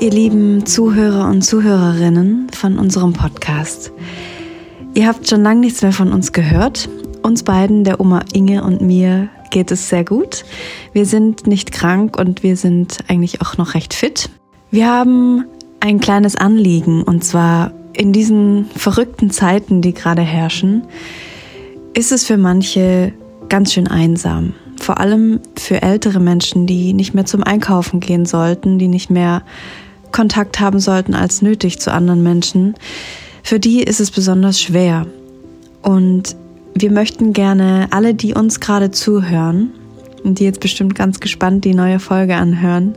ihr lieben Zuhörer und Zuhörerinnen von unserem Podcast. Ihr habt schon lange nichts mehr von uns gehört. Uns beiden, der Oma Inge und mir, geht es sehr gut. Wir sind nicht krank und wir sind eigentlich auch noch recht fit. Wir haben ein kleines Anliegen und zwar in diesen verrückten Zeiten, die gerade herrschen, ist es für manche ganz schön einsam. Vor allem für ältere Menschen, die nicht mehr zum Einkaufen gehen sollten, die nicht mehr Kontakt haben sollten als nötig zu anderen Menschen. Für die ist es besonders schwer. Und wir möchten gerne alle, die uns gerade zuhören und die jetzt bestimmt ganz gespannt die neue Folge anhören,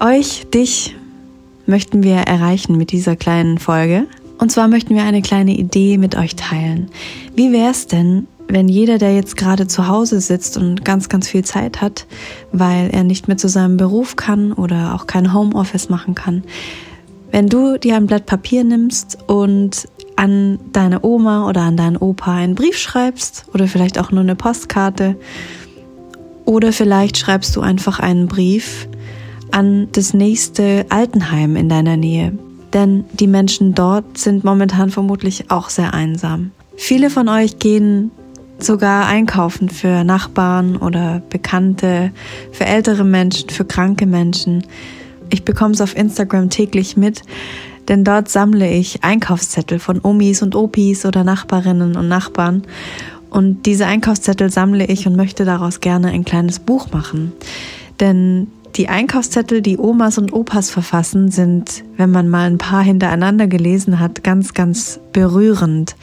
euch, dich möchten wir erreichen mit dieser kleinen Folge. Und zwar möchten wir eine kleine Idee mit euch teilen. Wie wäre es denn, wenn jeder, der jetzt gerade zu Hause sitzt und ganz, ganz viel Zeit hat, weil er nicht mehr zu seinem Beruf kann oder auch kein Homeoffice machen kann, wenn du dir ein Blatt Papier nimmst und an deine Oma oder an deinen Opa einen Brief schreibst oder vielleicht auch nur eine Postkarte oder vielleicht schreibst du einfach einen Brief an das nächste Altenheim in deiner Nähe. Denn die Menschen dort sind momentan vermutlich auch sehr einsam. Viele von euch gehen sogar einkaufen für Nachbarn oder Bekannte, für ältere Menschen, für kranke Menschen. Ich bekomme es auf Instagram täglich mit, denn dort sammle ich Einkaufszettel von Omis und Opis oder Nachbarinnen und Nachbarn. Und diese Einkaufszettel sammle ich und möchte daraus gerne ein kleines Buch machen. Denn die Einkaufszettel, die Omas und Opas verfassen, sind, wenn man mal ein paar hintereinander gelesen hat, ganz, ganz berührend.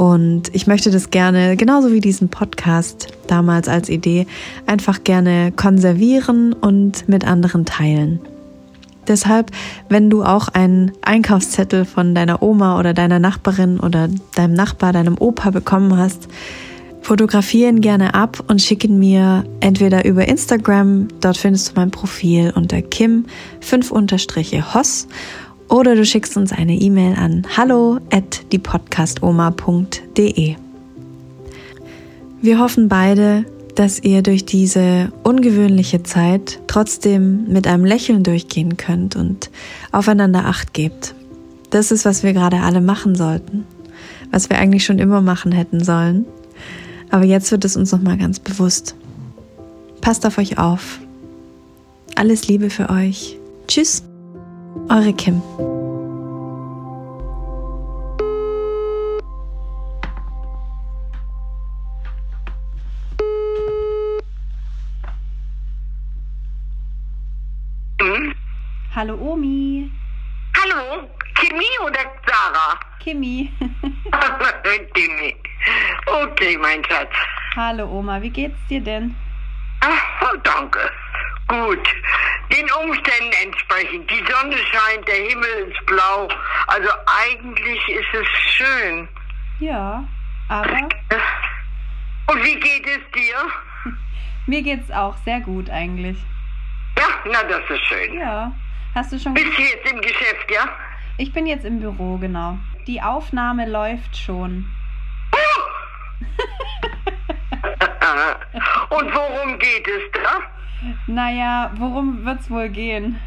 Und ich möchte das gerne, genauso wie diesen Podcast damals als Idee, einfach gerne konservieren und mit anderen teilen. Deshalb, wenn du auch einen Einkaufszettel von deiner Oma oder deiner Nachbarin oder deinem Nachbar, deinem Opa bekommen hast, fotografieren gerne ab und schicken mir entweder über Instagram, dort findest du mein Profil unter kim 5 hoss oder du schickst uns eine E-Mail an hallo at diepodcastoma.de. Wir hoffen beide, dass ihr durch diese ungewöhnliche Zeit trotzdem mit einem Lächeln durchgehen könnt und aufeinander Acht gebt. Das ist, was wir gerade alle machen sollten, was wir eigentlich schon immer machen hätten sollen. Aber jetzt wird es uns nochmal ganz bewusst. Passt auf euch auf. Alles Liebe für euch. Tschüss. Eure Kim. Hm? Hallo Omi. Hallo, Kimi oder Sarah? Kimi. Kimi. Okay, mein Schatz. Hallo Oma, wie geht's dir denn? Ach, danke. Gut. Den Umständen entsprechend. Die Sonne scheint, der Himmel ist blau. Also eigentlich ist es schön. Ja, aber Und wie geht es dir? mir geht's auch sehr gut eigentlich. Ja, na, das ist schön. Ja. Hast du schon Bist du jetzt im Geschäft, ja? Ich bin jetzt im Büro, genau. Die Aufnahme läuft schon. Und worum geht es da? Naja, worum wird's wohl gehen?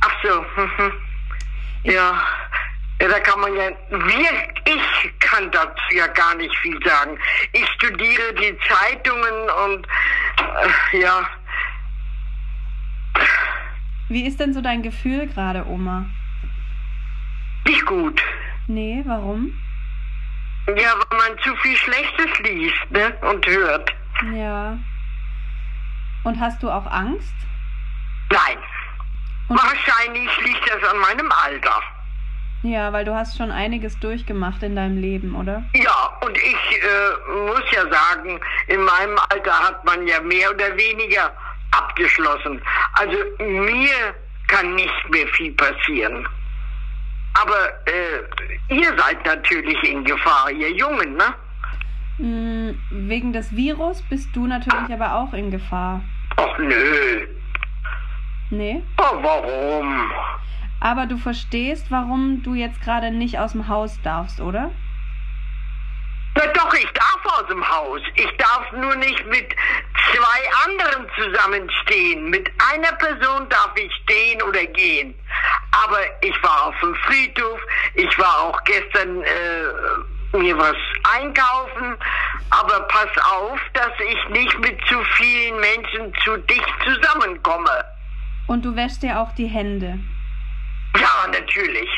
Ach so. Ja. Ja, da kann man ja, wir, ich kann dazu ja gar nicht viel sagen. Ich studiere die Zeitungen und äh, ja, Wie ist denn so dein Gefühl gerade, Oma? nicht gut. Nee, warum? Ja, weil man zu viel Schlechtes liest ne? und hört. Ja. Und hast du auch Angst? Nein. Und- Wahrscheinlich liegt das an meinem Alter. Ja, weil du hast schon einiges durchgemacht in deinem Leben, oder? Ja, und ich äh, muss ja sagen, in meinem Alter hat man ja mehr oder weniger abgeschlossen. Also mir kann nicht mehr viel passieren. Aber äh, ihr seid natürlich in Gefahr, ihr Jungen, ne? Mm, wegen des Virus bist du natürlich aber auch in Gefahr. Ach nö. Nee? Oh, warum? Aber du verstehst, warum du jetzt gerade nicht aus dem Haus darfst, oder? Na doch, ich darf aus dem Haus. Ich darf nur nicht mit zwei anderen zusammenstehen. Mit einer Person darf ich stehen oder gehen. Aber ich war auf dem Friedhof. Ich war auch gestern äh, mir was einkaufen. Aber pass auf, dass ich nicht mit zu vielen Menschen zu dicht zusammenkomme. Und du wäschst dir auch die Hände. Ja, natürlich.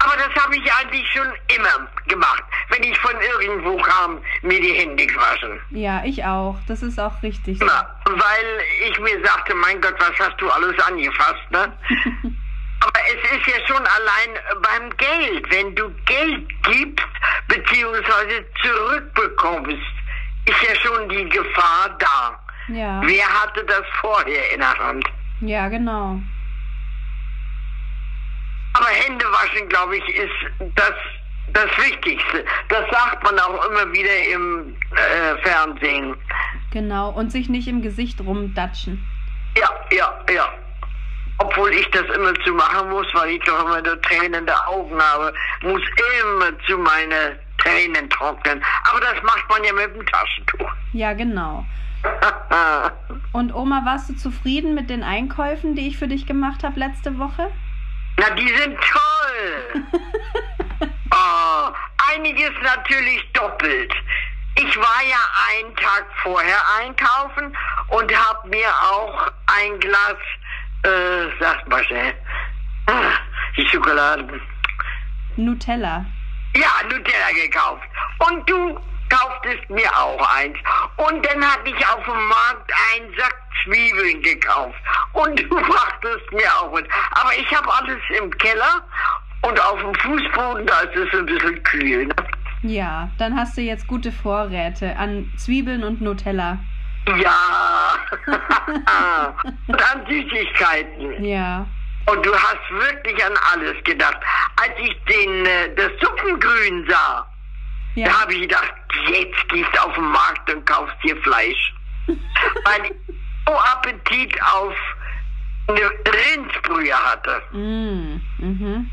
Aber das habe ich eigentlich schon immer gemacht. Wenn ich von irgendwo kam, mir die Hände gewaschen. Ja, ich auch. Das ist auch richtig. Na, weil ich mir sagte, mein Gott, was hast du alles angefasst, ne? Es ist ja schon allein beim Geld. Wenn du Geld gibst, beziehungsweise zurückbekommst, ist ja schon die Gefahr da. Ja. Wer hatte das vorher in der Hand? Ja, genau. Aber Hände waschen, glaube ich, ist das, das Wichtigste. Das sagt man auch immer wieder im äh, Fernsehen. Genau. Und sich nicht im Gesicht rumdatschen. Ja, ja, ja. Obwohl ich das immer zu machen muss, weil ich doch immer nur tränende Augen habe, muss immer zu meine Tränen trocknen. Aber das macht man ja mit dem Taschentuch. Ja, genau. Und Oma, warst du zufrieden mit den Einkäufen, die ich für dich gemacht habe letzte Woche? Na, die sind toll. oh, einiges natürlich doppelt. Ich war ja einen Tag vorher einkaufen und habe mir auch ein Glas, äh, sag mal schnell, ah, die Schokoladen. Nutella. Ja, Nutella gekauft. Und du kauftest mir auch eins. Und dann hatte ich auf dem Markt einen Sack Zwiebeln gekauft. Und du brachtest mir auch mit. Aber ich habe alles im Keller und auf dem Fußboden, da ist es ein bisschen kühl. Ne? Ja, dann hast du jetzt gute Vorräte an Zwiebeln und Nutella. Ja. und an Süßigkeiten. Ja. Und du hast wirklich an alles gedacht. Als ich den, äh, das Suppengrün sah, Ja. da habe ich gedacht, jetzt gehst du auf den Markt und kaufst dir Fleisch. Weil ich so Appetit auf eine Rindsbrühe hatte. Mm, mhm.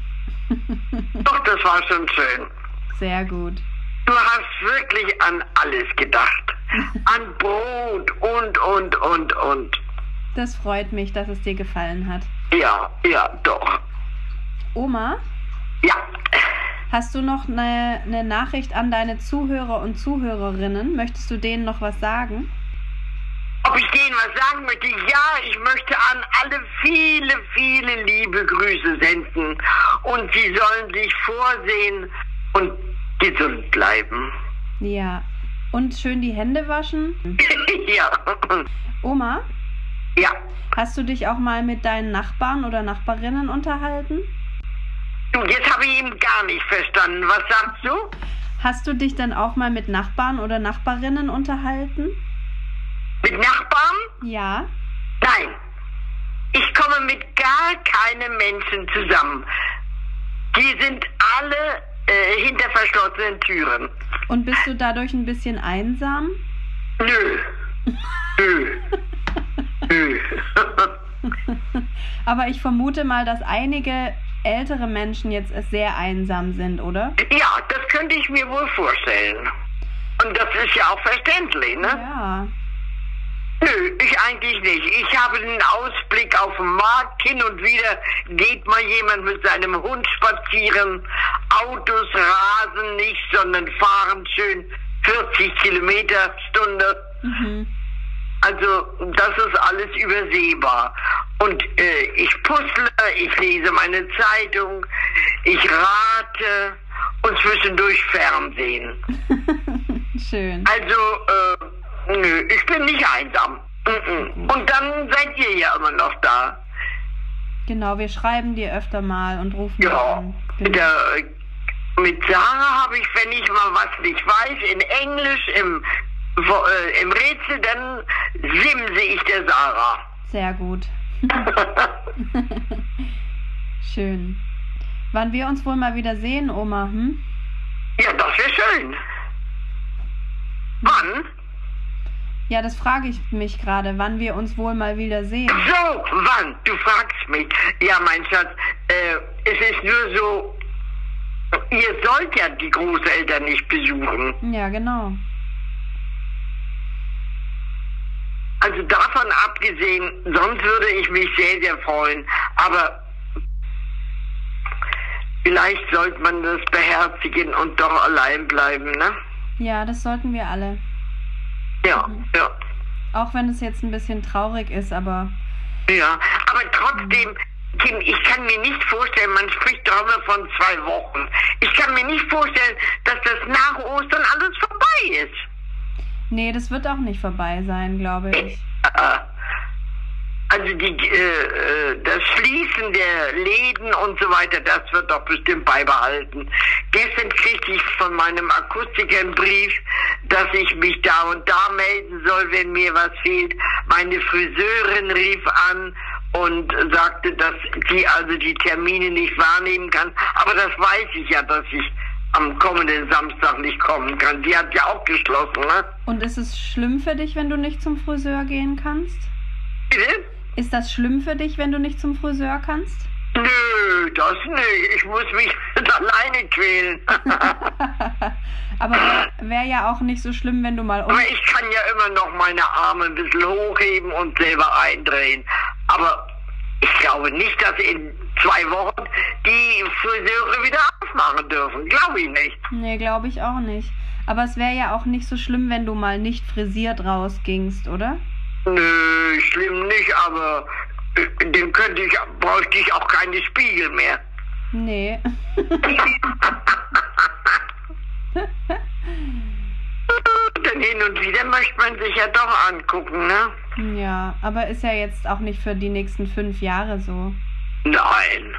Doch, das war schon schön. Sehr gut. Du hast wirklich an alles gedacht. An Brot und, und, und, und. Das freut mich, dass es dir gefallen hat. Ja, ja, doch. Oma, Ja. hast du noch eine, eine Nachricht an deine Zuhörer und Zuhörerinnen? Möchtest du denen noch was sagen? Ob ich denen was sagen möchte? Ja, ich möchte an alle viele, viele liebe Grüße senden. Und sie sollen sich vorsehen und gesund bleiben. Ja. Und schön die Hände waschen? ja. Oma, Ja. hast du dich auch mal mit deinen Nachbarn oder Nachbarinnen unterhalten? Du, jetzt habe ich ihn gar nicht verstanden. Was sagst du? Hast du dich dann auch mal mit Nachbarn oder Nachbarinnen unterhalten? Mit Nachbarn? Ja. Nein. Ich komme mit gar keinem Menschen zusammen. Die sind alle äh, hinter verschlossenen Türen. Und bist du dadurch ein bisschen einsam? Nö. Nö. Nö. Aber ich vermute mal, dass einige ältere Menschen jetzt sehr einsam sind, oder? ja, das könnte ich mir wohl vorstellen. Und das ist ja auch verständlich, ne? Ja. Nö, ich eigentlich nicht. Ich habe den Ausblick auf den Markt. Hin und wieder geht mal jemand mit seinem Hund spazieren. Autos rasen nicht, sondern fahren schön 40 Kilometer Stunde. Mhm. Also das ist alles übersehbar. Und äh, ich puzzle, ich lese meine Zeitung, ich rate und zwischendurch Fernsehen. Schön. Also, äh, nö, ich bin nicht einsam. Mm-mm. Und dann seid ihr ja immer noch da. Genau, wir schreiben dir öfter mal und rufen dir Ja. an. Mit, Genau. der, äh, mit Sarah habe ich, wenn ich mal was nicht weiß, in Englisch, im, äh, im Rätsel, dann simse ich der Sarah. Sehr gut. Schön. Wann wir uns wohl mal wieder sehen, Oma, hm? ja, das wäre schön. Wann? Ja, das frage ich mich gerade, wann wir uns wohl mal wieder sehen. So, wann? Du fragst mich. Ja, mein Schatz, äh, es ist nur so ihr sollt ja die Großeltern nicht besuchen. Ja, genau. Also davon abgesehen, sonst würde ich mich sehr, sehr freuen. Aber vielleicht sollte man das beherzigen und doch allein bleiben, ne? Ja, das sollten wir alle. Ja, ja. Auch wenn es jetzt ein bisschen traurig ist, aber Ja, aber trotzdem, Kim, ich kann mir nicht vorstellen, man spricht doch immer von zwei Wochen. Ich kann mir nicht vorstellen, dass das nach Ostern alles vorbei ist. nee, das wird auch nicht vorbei sein, glaube ich. Äh, Also die, äh, äh, das Schließen der Läden und so weiter, das wird doch bestimmt beibehalten. Gestern kriegte ich von meinem Akustiker einen Brief, dass ich mich da und da melden soll, wenn mir was fehlt. Meine Friseurin rief an und sagte, dass sie also die Termine nicht wahrnehmen kann. Aber das weiß ich ja, dass ich am kommenden Samstag nicht kommen kann. Die hat ja auch geschlossen, ne? Und ist es schlimm für dich, wenn du nicht zum Friseur gehen kannst? Bitte? Ist das schlimm für dich, wenn du nicht zum Friseur kannst? Nö, das nicht. Ich muss mich alleine quälen. Aber wäre wär ja auch nicht so schlimm, wenn du mal um. Aber ich kann ja immer noch meine Arme ein bisschen hochheben und selber eindrehen. Aber ich glaube nicht, dass in zwei Wochen die Friseure wieder aufmachen dürfen. Glaube ich nicht. Nee, glaube ich auch nicht. Aber es wäre ja auch nicht so schlimm, wenn du mal nicht frisiert rausgingst, oder? Nö, schlimm nicht, aber dem könnte ich, bräuchte ich auch keine Spiegel mehr. Nee. Denn hin und wieder möchte man sich ja doch angucken, ne? ja, aber ist ja jetzt auch nicht für die nächsten fünf Jahre so. Nein.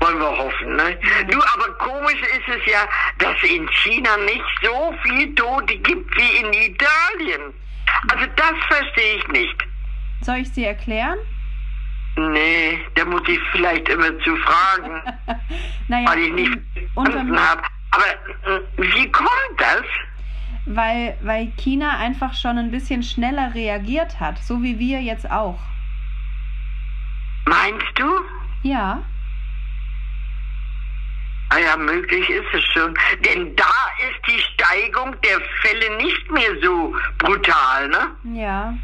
Wollen wir hoffen, ne? Du, aber komisch ist es ja, dass in China nicht so viel Tote gibt wie in Italien. Also das verstehe ich nicht. Soll ich sie erklären? Nee, da muss ich vielleicht immer zu fragen, naja, weil ich nicht unterm, verstanden habe. Aber äh, wie kommt das? weil, weil China einfach schon ein bisschen schneller reagiert hat, so wie wir jetzt auch. Meinst du? Ja, Ah ja, möglich ist es schon. Denn da ist die Steigung der Fälle nicht mehr so brutal, ne? ja.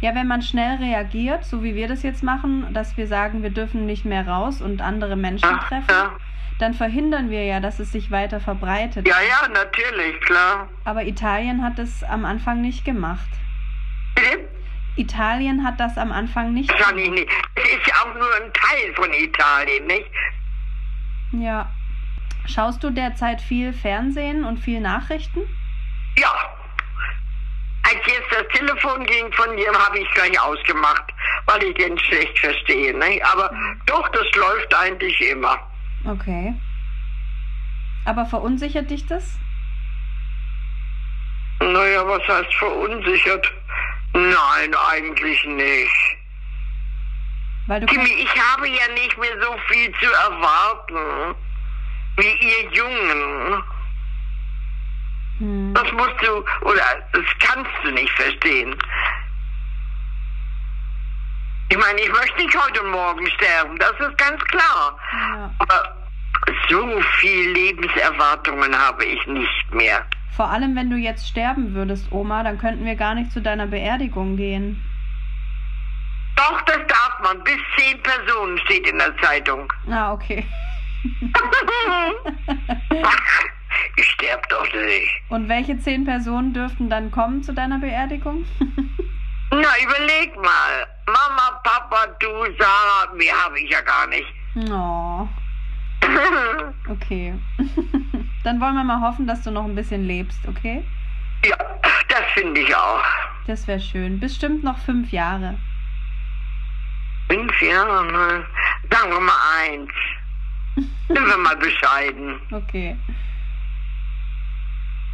Ja, wenn man schnell reagiert, so wie wir das jetzt machen, dass wir sagen, wir dürfen nicht mehr raus und andere Menschen Ja, treffen, ja. dann verhindern wir ja, dass es sich weiter verbreitet. Ja, ja, natürlich, klar. Aber Italien hat es am Anfang nicht gemacht. Bitte? Italien hat das am Anfang nicht Kann ich nicht. Es ist ja auch nur ein Teil von Italien, nicht? Ja. Schaust du derzeit viel Fernsehen und viel Nachrichten? Ja. Als jetzt das Telefon ging von dir, habe ich gleich ausgemacht, weil ich den schlecht verstehe. Ne? Aber doch, das läuft eigentlich immer. Okay. Aber verunsichert dich das? Naja, was heißt verunsichert? Nein, eigentlich nicht. Weil du Kimi, ich habe ja nicht mehr so viel zu erwarten wie ihr Jungen. hm, Das musst du, oder das kannst du nicht verstehen. Ich meine, ich möchte nicht heute Morgen sterben, das ist ganz klar. ja. Aber so viel Lebenserwartungen habe ich nicht mehr. Vor allem, wenn du jetzt sterben würdest, Oma, dann könnten wir gar nicht zu deiner Beerdigung gehen. Doch, das darf man. Bis zehn Personen steht in der Zeitung. Ah, okay. Ich sterbe doch nicht. Und welche zehn Personen dürften dann kommen zu deiner Beerdigung? Na, überleg mal. Mama, Papa, du, Sarah, mehr habe ich ja gar nicht. oh, okay. dann wollen wir mal hoffen, dass du noch ein bisschen lebst, okay? ja, das finde ich auch. Das wäre schön. Bestimmt noch fünf Jahre. Fünf Jahre, ne? Sagen wir mal eins. Sind wir mal bescheiden. Okay.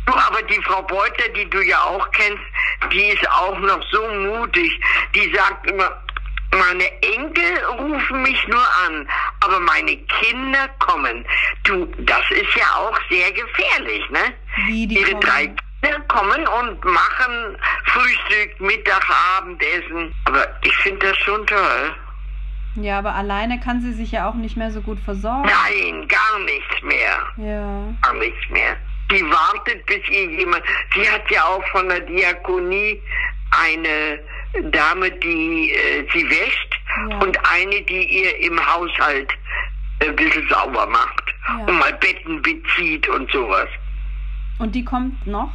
Du, aber die Frau Beuter, die du ja auch kennst, die ist auch noch so mutig. Die sagt immer, meine Enkel rufen mich nur an, aber meine Kinder kommen. Du, das ist ja auch sehr gefährlich, ne? Wie die Ihre kommen? drei Kinder kommen und machen Frühstück, Mittag, Abendessen. Aber ich finde das schon toll. Ja, aber alleine kann sie sich ja auch nicht mehr so gut versorgen. Nein, gar nichts mehr. Ja. Gar nichts mehr. Die wartet, bis ihr jemand. Sie hat ja auch von der Diakonie eine Dame, die äh, sie wäscht Ja. und eine, die ihr im Haushalt äh, ein bisschen sauber macht Ja. und mal Betten bezieht und sowas. Und die kommt noch?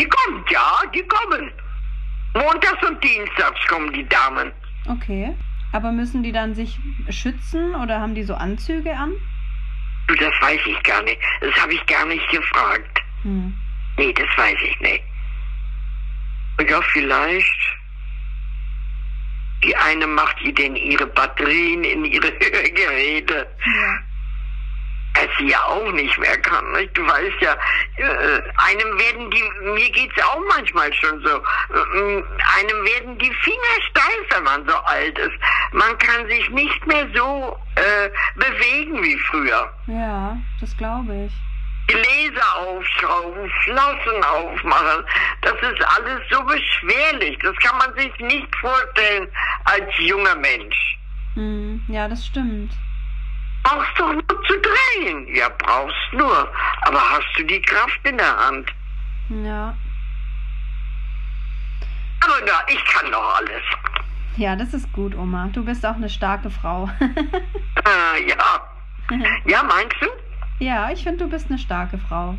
Die kommt, ja, die kommen. Montags und Dienstags kommen die Damen. Okay. Aber müssen die dann sich schützen oder haben die so Anzüge an? Das weiß ich gar nicht. Das habe ich gar nicht gefragt. Hm. Nee, das weiß ich nicht. Ja, vielleicht. Die eine macht ihr denn ihre Batterien in ihre Hörgeräte. Ja. Sie ja auch nicht mehr kann. Nicht? Du weißt ja, äh, einem werden die, mir geht's auch manchmal schon so, äh, einem werden die Finger steif, wenn man so alt ist. Man kann sich nicht mehr so äh, bewegen wie früher. Ja, das glaube ich. Gläser aufschrauben, Flossen aufmachen. Das ist alles so beschwerlich. Das kann man sich nicht vorstellen als junger Mensch. Hm. Ja, das stimmt. Brauchst doch nur zu drehen. Ja, brauchst nur. Aber hast du die Kraft in der Hand? Ja. Aber na, ich kann doch alles. Ja, das ist gut, Oma. Du bist auch eine starke Frau. Äh, ja. Ja, meinst du? ja, ich finde, du bist eine starke Frau.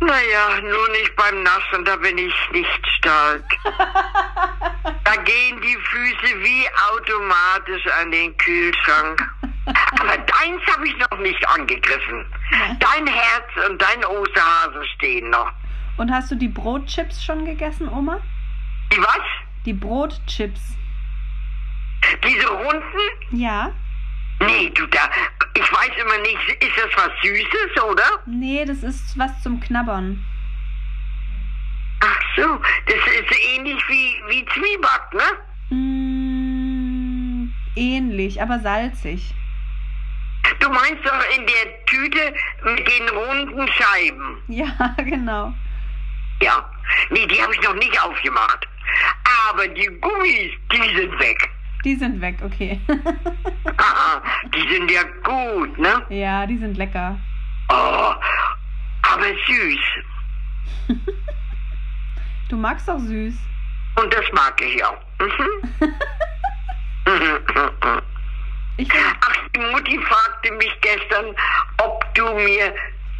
Naja, nur nicht beim Nassen, da bin ich nicht stark. da gehen die Füße wie automatisch an den Kühlschrank. Aber deins habe ich noch nicht angegriffen. Dein Herz und dein Osterhase stehen noch. Und hast du die Brotchips schon gegessen, Oma? Die was? Die Brotchips. Diese Runden? Ja? Nee, du da. Ich weiß immer nicht, ist das was Süßes, oder? Nee, das ist was zum Knabbern. Ach so, das ist ähnlich wie, wie Zwieback, ne? Mm, ähnlich, aber salzig. Du meinst doch in der Tüte mit den runden Scheiben. Ja, genau. Ja. Nee, die habe ich noch nicht aufgemacht. Aber die Gummis, die sind weg. Die sind weg, okay. Aha, die sind ja gut, ne? ja, die sind lecker. Oh, aber süß. Du magst doch süß. Und das mag ich auch. Mhm. Ich Ach, die Mutti fragte mich gestern, ob du mir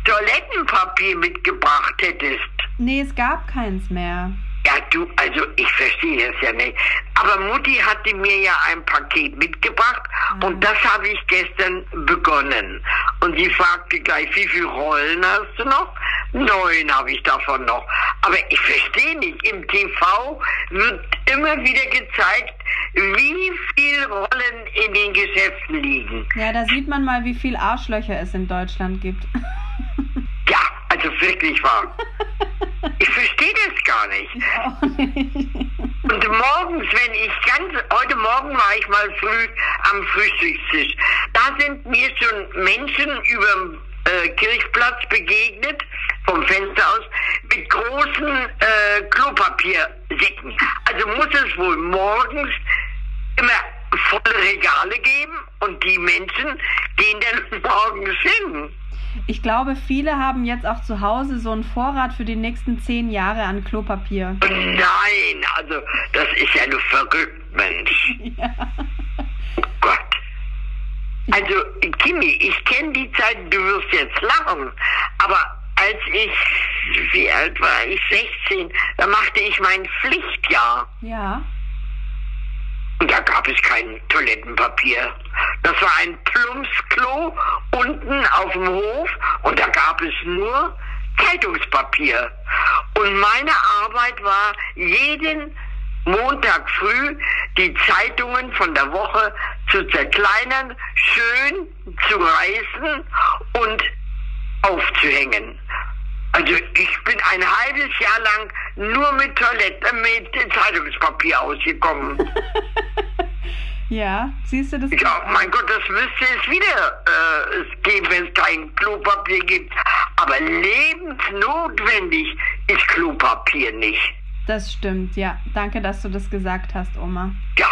Toilettenpapier mitgebracht hättest. nee, es gab keins mehr. Ja, du, also ich verstehe es ja nicht. Aber Mutti hatte mir ja ein Paket mitgebracht und das habe ich gestern begonnen. Und sie fragte gleich, wie viele Rollen hast du noch? Neun habe ich davon noch. Aber ich verstehe nicht, im TV wird immer wieder gezeigt, wie viele Rollen in den Geschäften liegen. Ja, da sieht man mal, wie viel Arschlöcher es in Deutschland gibt. Also wirklich wahr. Ich verstehe das gar nicht. Und morgens, wenn ich ganz, heute Morgen war ich mal früh am Frühstückstisch. Da sind mir schon Menschen über dem äh, Kirchplatz begegnet, vom Fenster aus, mit großen äh, Klopapiersäcken. Also muss es wohl morgens immer volle Regale geben und die Menschen gehen dann morgens hin. Ich glaube, viele haben jetzt auch zu Hause so einen Vorrat für die nächsten zehn Jahre an Klopapier. Nein, also das ist ja nur verrückt, Mensch. Ja. Oh Gott. Also, Kimi, ich kenne die Zeit, du wirst jetzt lachen, aber als ich, wie alt war ich, 16, da machte ich mein Pflichtjahr. Ja. Und da gab es kein Toilettenpapier. Das war ein Plumpsklo unten auf dem Hof und da gab es nur Zeitungspapier. Und meine Arbeit war, jeden Montag früh die Zeitungen von der Woche zu zerkleinern, schön zu reißen und aufzuhängen. Also ich bin ein halbes Jahr lang nur mit Toilette, mit Zeitungspapier ausgekommen. Ja, siehst du das? Ja, mein Gott, das müsste es wieder äh, es geben, wenn es kein Klopapier gibt. Aber lebensnotwendig ist Klopapier nicht. Das stimmt, ja. Danke, dass du das gesagt hast, Oma. Ja,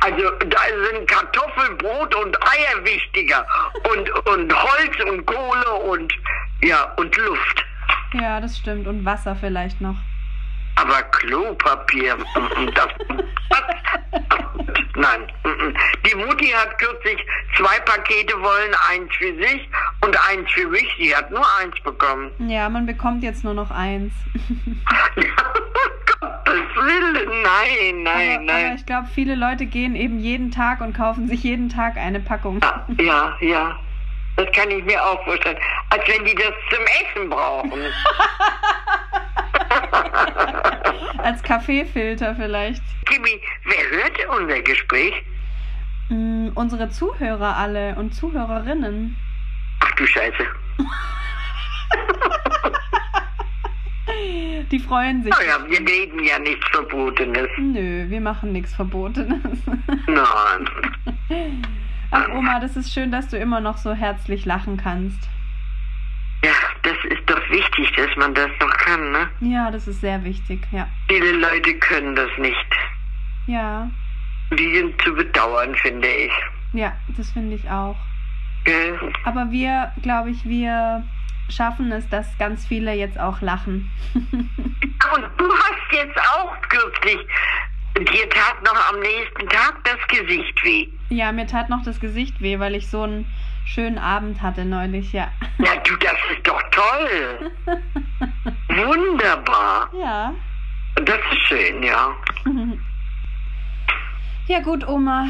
also da sind Kartoffeln, Brot und Eier wichtiger und, und Holz und Kohle und ja und Luft. Ja, das stimmt. Und Wasser vielleicht noch. Aber Klopapier, das, nein. Die Mutti hat kürzlich zwei Pakete wollen, eins für sich und eins für mich. Sie hat nur eins bekommen. Ja, man bekommt jetzt nur noch eins. Gottes Willen, nein, nein, aber, nein. Aber ich glaube, viele Leute gehen eben jeden Tag und kaufen sich jeden Tag eine Packung. Ja, ja, ja. Das kann ich mir auch vorstellen. Als wenn die das zum Essen brauchen. Als Kaffeefilter vielleicht. Kimi, wer hört unser Gespräch? Mm, unsere Zuhörer alle und Zuhörerinnen. Ach du Scheiße. Die freuen sich. Naja, wir reden ja nichts Verbotenes. Nö, wir machen nichts Verbotenes. Nein. Ach Oma, das ist schön, dass du immer noch so herzlich lachen kannst. Ja, das ist doch wichtig, dass man das noch kann, ne? Ja, das ist sehr wichtig, ja. Viele Leute können das nicht. Ja, Die sind zu bedauern, finde ich. ja, das finde ich auch. Gell? Aber wir, glaube ich, wir schaffen es, dass ganz viele jetzt auch lachen. Und du hast jetzt auch kürzlich, dir tat noch am nächsten Tag das Gesicht weh. ja, mir tat noch das Gesicht weh, weil ich so einen schönen Abend hatte neulich, ja. Na du, das ist doch toll. Wunderbar. Ja. Das ist schön, ja. Ja gut, Oma.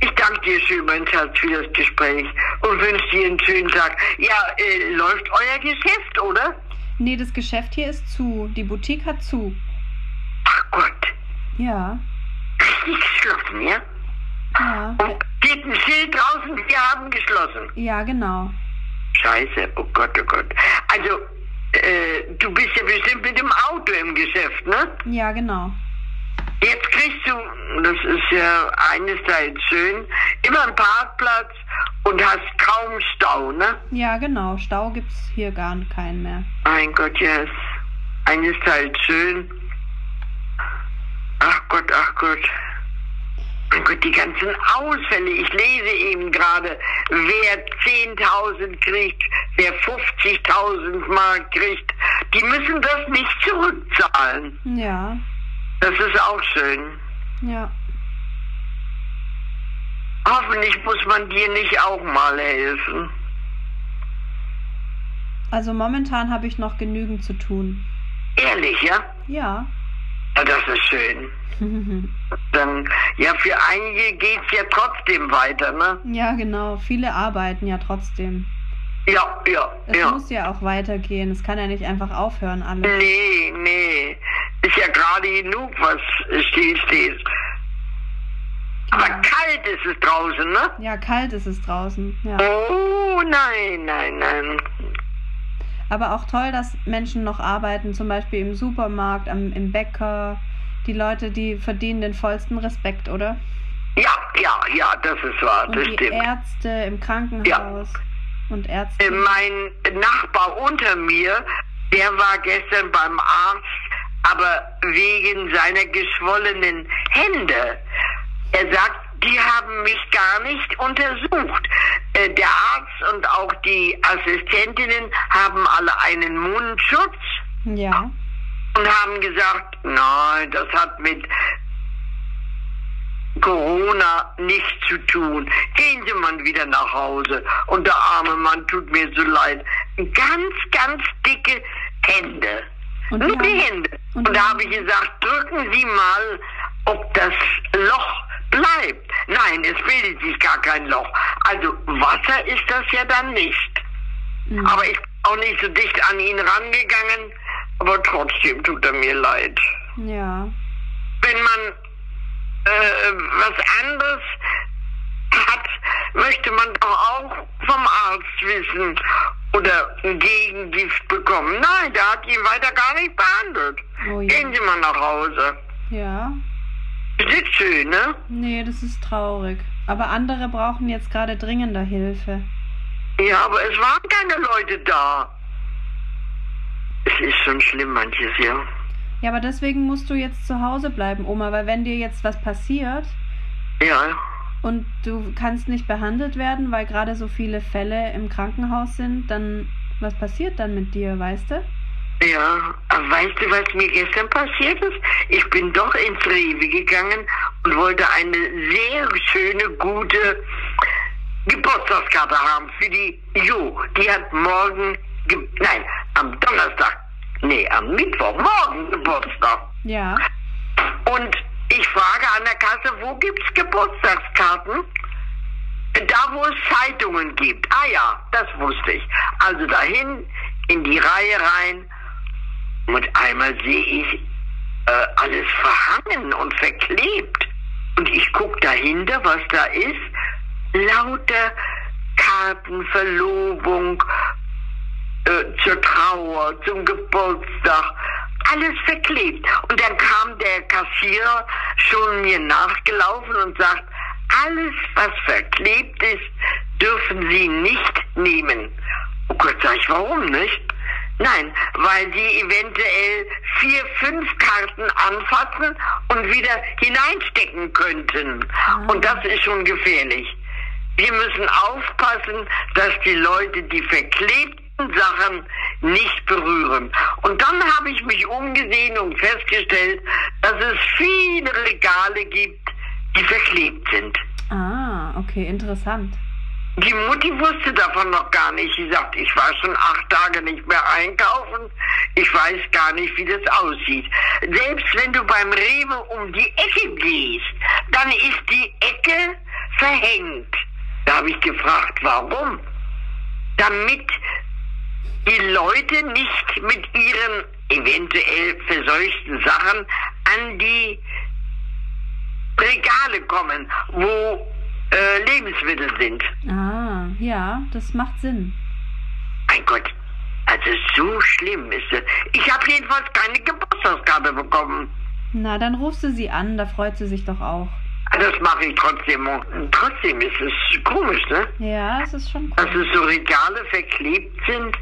Ich danke dir schön, mein Schatz, für das Gespräch und wünsche dir einen schönen Tag. Ja, äh, läuft euer Geschäft, oder? Nee, das Geschäft hier ist zu. Die Boutique hat zu. Gott, Ja. richtig geschlossen, ja? Ja. Und steht ein Schild draußen, wir haben geschlossen. Ja, genau. Scheiße, oh Gott, oh Gott. Also, äh, du bist ja bestimmt mit dem Auto im Geschäft, ne? Ja, genau. Jetzt kriegst du, das ist ja einerseits schön, immer einen Parkplatz und hast kaum Stau, ne? Ja, genau. Stau gibt's hier gar keinen mehr. Mein Gott, ja, ist einerseits schön. Ach Gott, ach Gott. Mein Gott, die ganzen Ausfälle. Ich lese eben gerade, wer 10.000 kriegt, wer 50.000 Mark kriegt, die müssen das nicht zurückzahlen. Ja. Das ist auch schön. Ja. Hoffentlich muss man dir nicht auch mal helfen. Also momentan habe ich noch genügend zu tun. Ehrlich, ja? Ja. Ja das ist schön. Dann, ja, für einige geht's ja trotzdem weiter, ne? ja, genau. Viele arbeiten ja trotzdem. Ja, ja, Es ja. muss ja auch weitergehen. Es kann ja nicht einfach aufhören, alles. Nee, nee. Ist ja gerade genug, was still steht. Aber Ja. kalt ist es draußen, ne? Ja, kalt ist es draußen. Ja. Oh, nein, nein, nein. Aber auch toll, dass Menschen noch arbeiten, zum Beispiel im Supermarkt, am, im Bäcker. Die Leute, die verdienen den vollsten Respekt, oder? Ja, ja, ja, das ist wahr, Und das die stimmt. Ärzte im Krankenhaus und Ärzte. Äh, Mein Nachbar unter mir, der war gestern beim Arzt, aber wegen seiner geschwollenen Hände. Er sagt, die haben mich gar nicht untersucht. Äh, Der Arzt und auch die Assistentinnen haben alle einen Mundschutz Ja. und haben gesagt, nein, das hat mit Corona nichts zu tun. Gehen Sie mal wieder nach Hause. Und der arme Mann tut mir so leid. Ganz, ganz dicke Hände. Und Nur die Hände. und Und, da habe ich gesagt, drücken Sie mal, ob das Loch bleibt. Nein, es bildet sich gar kein Loch. Also Wasser ist das ja dann nicht. Mhm. Aber ich bin auch nicht so dicht an ihn rangegangen. Aber trotzdem tut er mir leid. Ja. Wenn man äh, was anderes hat, möchte man doch auch vom Arzt wissen oder ein Gegengift bekommen. Nein, der hat ihn weiter gar nicht behandelt. Oh ja. Gehen Sie mal nach Hause. Ja. Das ist schön, ne? Nee, das ist traurig. Aber andere brauchen jetzt gerade dringender Hilfe. Ja, aber es waren keine Leute da. Es ist schon schlimm manches, ja. Ja, aber deswegen musst du jetzt zu Hause bleiben, Oma, weil wenn dir jetzt was passiert Ja. und du kannst nicht behandelt werden, weil gerade so viele Fälle im Krankenhaus sind, dann was passiert dann mit dir, weißt du? Ja, weißt du, was mir gestern passiert ist? Ich bin doch ins Rewe gegangen und wollte eine sehr schöne, gute Geburtstagskarte haben für die Jo. Die hat morgen, ge nein, am Donnerstag, nee, am Mittwoch, morgen Geburtstag. Ja. Und ich frage an der Kasse, wo gibt's Geburtstagskarten? Da, wo es Zeitungen gibt. Ah ja, das wusste ich. Also dahin, in die Reihe rein. Und einmal sehe ich äh, alles verhangen und verklebt. Und ich gucke dahinter, was da ist. Lauter Karten, Verlobung, äh, zur Trauer, zum Geburtstag, alles verklebt. Und dann kam der Kassierer schon mir nachgelaufen und sagt, alles, was verklebt ist, dürfen Sie nicht nehmen. Oh Gott, sag ich, warum nicht? Nein, weil Sie eventuell vier, fünf Karten anfassen und wieder hineinstecken könnten. Und das ist schon gefährlich. Wir müssen aufpassen, dass die Leute die verklebten Sachen nicht berühren. Und dann habe ich mich umgesehen und festgestellt, dass es viele Regale gibt, die verklebt sind. Ah, okay, interessant. Die Mutti wusste davon noch gar nicht. Sie sagt, ich war schon acht Tage nicht mehr einkaufen. Ich weiß gar nicht, wie das aussieht. Selbst wenn du beim Rewe um die Ecke gehst, dann ist die Ecke verhängt. Da habe ich gefragt, warum? Damit die Leute nicht mit ihren eventuell verseuchten Sachen an die Regale kommen, wo äh, Lebensmittel sind. Ah, ja, das macht Sinn. Mein Gott, also so schlimm ist es. Ich habe jedenfalls keine Geburtstagskarte bekommen. Na, dann rufst du sie an, da freut sie sich doch auch. Das mache ich trotzdem. Und trotzdem ist es komisch, ne? Ja, es ist schon Dass cool. es so Regale verklebt sind.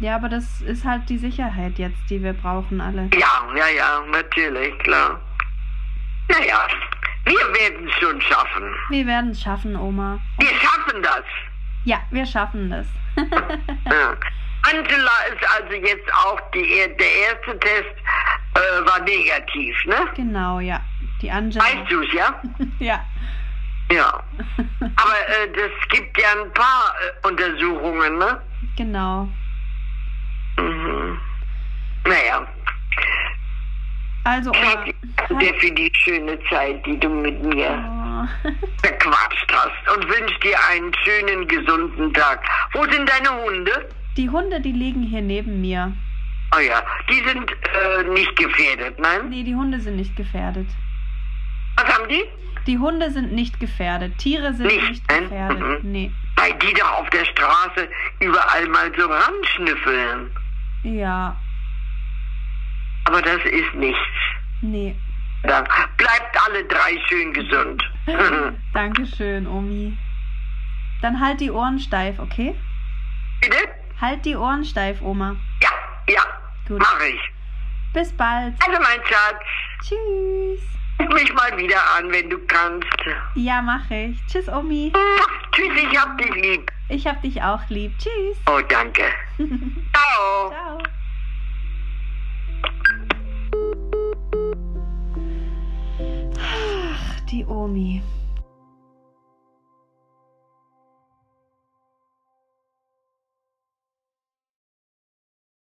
Ja, aber das ist halt die Sicherheit jetzt, die wir brauchen alle. Ja, ja, ja, natürlich, klar. Naja, wir werden es schon schaffen. Wir werden es schaffen, Oma. Wir schaffen das. Ja, wir schaffen das. Ja. Angela ist also jetzt auch die, der erste Test äh, war negativ, ne? genau, ja. Die Angela. Weißt du es, ja? Ja. Ja. Aber äh, das gibt ja ein paar äh, Untersuchungen, ne? Genau. Mhm. Naja, Also, danke dir für die schöne Zeit, die du mit mir Oh. verquatscht hast und wünsche dir einen schönen, gesunden Tag. Wo sind deine Hunde? Die Hunde, die liegen hier neben mir. Oh ja, die sind äh, nicht gefährdet, nein? Nee, die Hunde sind nicht gefährdet. Was haben die? Die Hunde sind nicht gefährdet. Tiere sind Nicht, nicht, nein? gefährdet. Mhm. Nee. Weil die doch auf der Straße überall mal so ranschnüffeln. Ja. Aber das ist nichts. Nee. Dann bleibt alle drei schön gesund. Dankeschön, Omi. Dann halt die Ohren steif, okay? Bitte? Halt die Ohren steif, Oma. Ja, ja, Gut. mache ich. Bis bald. Also mein Schatz, Tschüss. ruf mich mal wieder an, wenn du kannst. Ja, mache ich. Tschüss, Omi. Tschüss, ich hab dich lieb. Ich hab dich auch lieb. Tschüss. Oh, danke. Ciao. Ciao. Ach, die Omi.